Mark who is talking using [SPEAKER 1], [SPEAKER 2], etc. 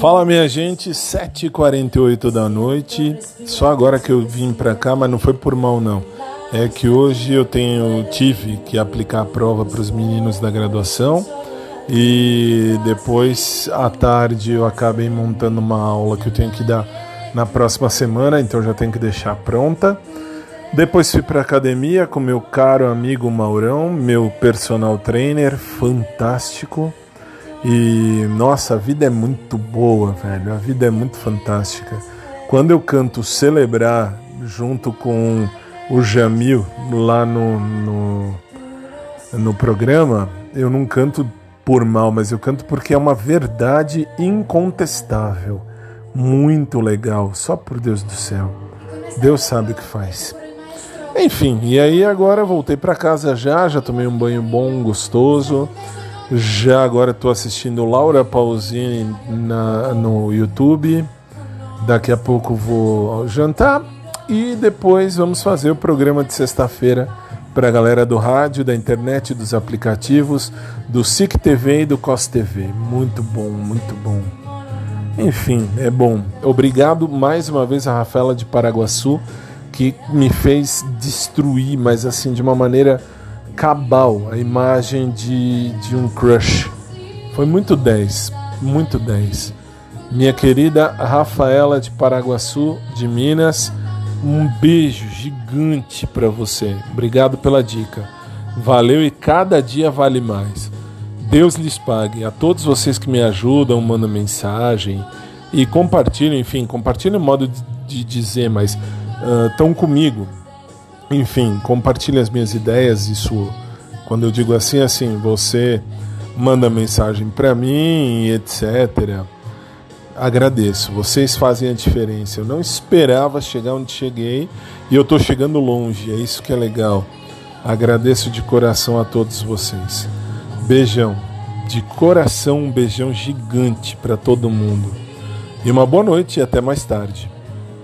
[SPEAKER 1] Fala minha gente, 7h48 da noite. Só agora que eu vim pra cá, mas não foi por mal não. É que hoje eu tenho tive que aplicar a prova para os meninos da graduação e depois à tarde eu acabei montando uma aula que eu tenho que dar na próxima semana, então já tenho que deixar pronta. Depois fui para academia com meu caro amigo Maurão, meu personal trainer fantástico. E nossa, a vida é muito boa, velho. A vida é muito fantástica. Quando eu canto Celebrar junto com o Jamil lá no, no, no programa, eu não canto por mal, mas eu canto porque é uma verdade incontestável. Muito legal, só por Deus do céu. Deus sabe o que faz. Enfim, e aí agora voltei para casa já, já tomei um banho bom, gostoso. Já agora estou assistindo Laura Pausini na, no YouTube. Daqui a pouco vou jantar e depois vamos fazer o programa de sexta-feira para a galera do rádio, da internet, dos aplicativos, do SIC TV e do COS TV. Muito bom, muito bom. Enfim, é bom. Obrigado mais uma vez a Rafaela de Paraguaçu, que me fez destruir, mas assim, de uma maneira cabal, a imagem de, de um crush. Foi muito 10, muito 10. Minha querida Rafaela de Paraguaçu, de Minas, um beijo gigante para você. Obrigado pela dica. Valeu e cada dia vale mais. Deus lhes pague. A todos vocês que me ajudam, mandam mensagem e compartilham, enfim, compartilham o modo de, de dizer, mas estão uh, comigo enfim, compartilhe as minhas ideias. Isso, quando eu digo assim, assim, você manda mensagem para mim, etc. Agradeço, vocês fazem a diferença. Eu não esperava chegar onde cheguei e eu estou chegando longe, é isso que é legal. Agradeço de coração a todos vocês. Beijão, de coração, um beijão gigante para todo mundo. E uma boa noite e até mais tarde.